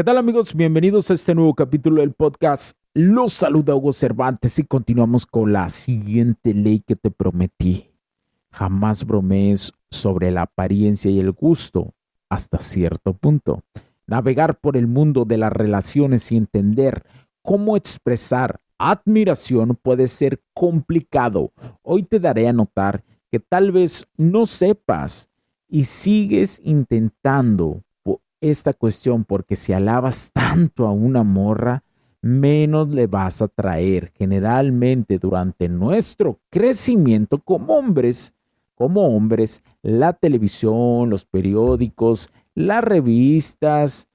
¿Qué tal amigos? Bienvenidos a este nuevo capítulo del podcast. Los saluda Hugo Cervantes y continuamos con la siguiente ley que te prometí. Jamás bromees sobre la apariencia y el gusto hasta cierto punto. Navegar por el mundo de las relaciones y entender cómo expresar admiración puede ser complicado. Hoy te daré a notar que tal vez no sepas y sigues intentando esta cuestión porque si alabas tanto a una morra, menos le vas a traer. Generalmente durante nuestro crecimiento como hombres, como hombres, la televisión, los periódicos, las revistas,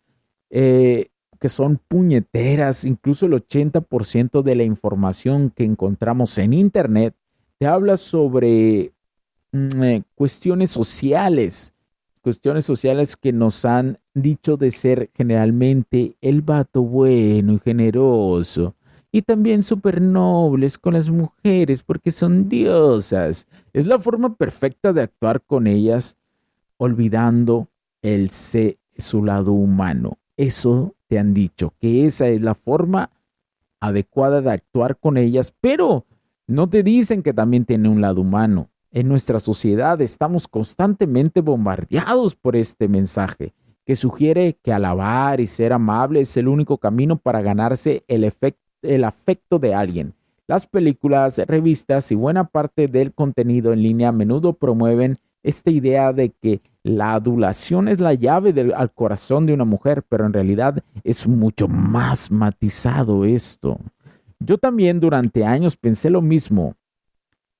eh, que son puñeteras, incluso el 80% de la información que encontramos en Internet, te habla sobre mm, eh, cuestiones sociales, cuestiones sociales que nos han dicho de ser generalmente el vato bueno y generoso. Y también súper nobles con las mujeres porque son diosas. Es la forma perfecta de actuar con ellas, olvidando el ser su lado humano. Eso te han dicho, que esa es la forma adecuada de actuar con ellas, pero no te dicen que también tiene un lado humano. En nuestra sociedad estamos constantemente bombardeados por este mensaje que sugiere que alabar y ser amable es el único camino para ganarse el, el afecto de alguien. Las películas, revistas y buena parte del contenido en línea a menudo promueven esta idea de que la adulación es la llave del, al corazón de una mujer, pero en realidad es mucho más matizado esto. Yo también durante años pensé lo mismo,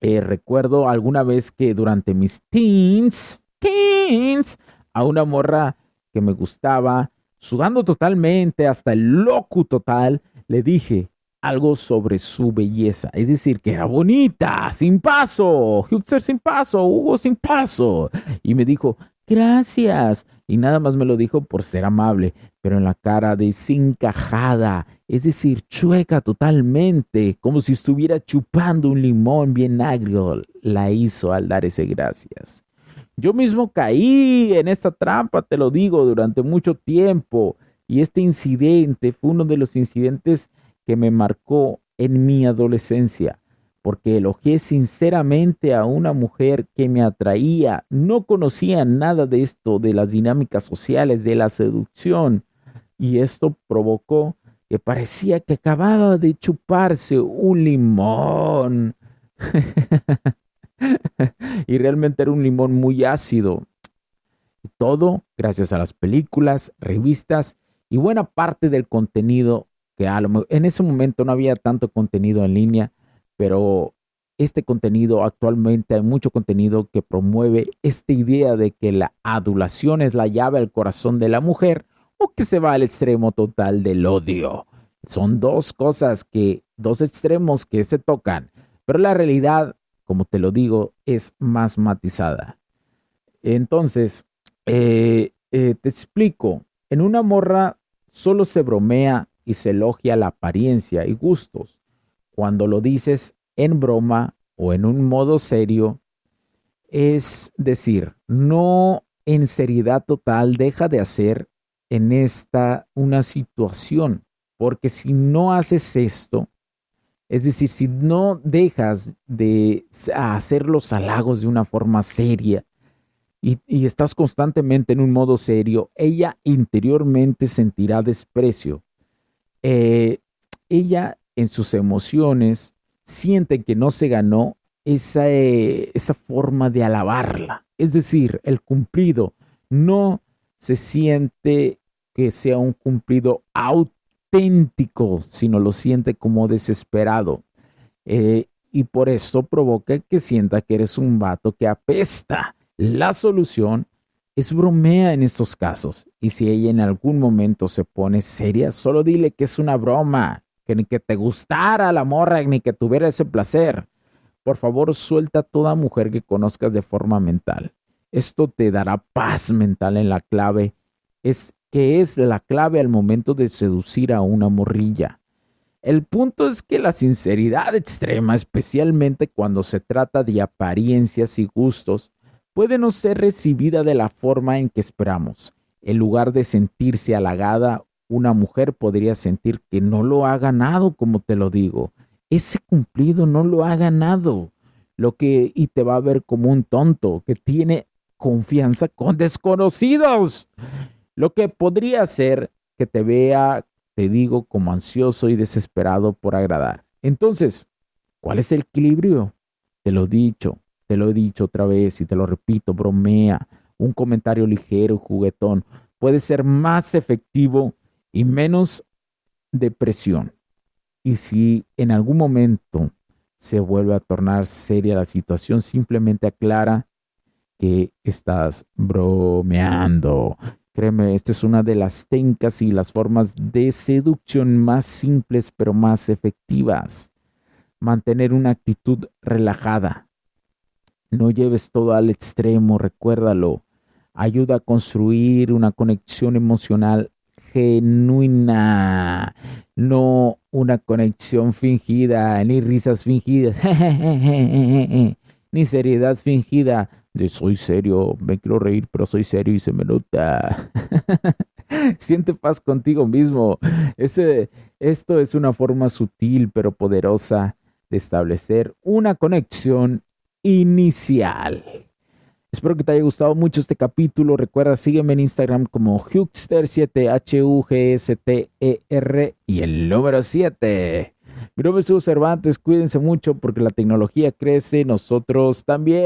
eh, recuerdo alguna vez que durante mis teens, teens, a una morra que me gustaba, sudando totalmente hasta el loco total, le dije algo sobre su belleza. Es decir, que era bonita, sin paso, Huxer sin paso, Hugo sin paso. Y me dijo, gracias. Y nada más me lo dijo por ser amable, pero en la cara desencajada, es decir, chueca totalmente, como si estuviera chupando un limón bien agrio, la hizo al dar ese gracias. Yo mismo caí en esta trampa, te lo digo, durante mucho tiempo. Y este incidente fue uno de los incidentes que me marcó en mi adolescencia porque elogié sinceramente a una mujer que me atraía. No conocía nada de esto, de las dinámicas sociales, de la seducción. Y esto provocó que parecía que acababa de chuparse un limón. y realmente era un limón muy ácido. Todo gracias a las películas, revistas y buena parte del contenido que en ese momento no había tanto contenido en línea pero este contenido, actualmente hay mucho contenido que promueve esta idea de que la adulación es la llave al corazón de la mujer o que se va al extremo total del odio. Son dos cosas que, dos extremos que se tocan, pero la realidad, como te lo digo, es más matizada. Entonces, eh, eh, te explico, en una morra solo se bromea y se elogia la apariencia y gustos cuando lo dices en broma o en un modo serio, es decir, no en seriedad total deja de hacer en esta una situación Porque si no haces esto, es decir, si no dejas de hacer los halagos de una forma seria y, estás constantemente en un modo serio, ella interiormente sentirá desprecio. Eh, ella en sus emociones siente que no se ganó esa, eh, esa forma de alabarla. Es decir, el cumplido no se siente que sea un cumplido auténtico, sino lo siente como desesperado. Eh, y por eso provoca que sienta que eres un vato que apesta. La solución es bromea en estos casos. Y si ella en algún momento se pone seria, solo dile que es una broma, que ni que te gustara la morra, ni que tuviera ese placer. Por favor, suelta a toda mujer que conozcas de forma mental. Esto te dará paz mental en la clave. Es que es la clave al momento de seducir a una morrilla. El punto es que la sinceridad extrema, especialmente cuando se trata de apariencias y gustos, puede no ser recibida de la forma en que esperamos. En lugar de sentirse halagada, una mujer podría sentir que no lo ha ganado, como te lo digo. Ese cumplido no lo ha ganado. Lo que y te va a ver como un tonto que tiene confianza con desconocidos. Lo que podría ser que te vea, te digo, como ansioso y desesperado por agradar. Entonces, ¿cuál es el equilibrio? Te lo he dicho, te lo he dicho otra vez y te lo repito, bromea. Un comentario ligero, juguetón, puede ser más efectivo y menos depresión. Y si en algún momento se vuelve a tornar seria la situación, simplemente aclara que estás bromeando. Créeme, esta es una de las técnicas y las formas de seducción más simples pero más efectivas. Mantener una actitud relajada. No lleves todo al extremo, recuérdalo. Ayuda a construir una conexión emocional genuina, no una conexión fingida, ni risas fingidas, ni seriedad fingida soy serio, me quiero reír, pero soy serio y se me nota. Siente paz contigo mismo. Ese, esto es una forma sutil pero poderosa de establecer una conexión inicial. Espero que te haya gustado mucho este capítulo. Recuerda, sígueme en Instagram como Hugster7, H-U-G-S-T-E-R y el número 7. Mi nombre es Cervantes, cuídense mucho porque la tecnología crece, nosotros también.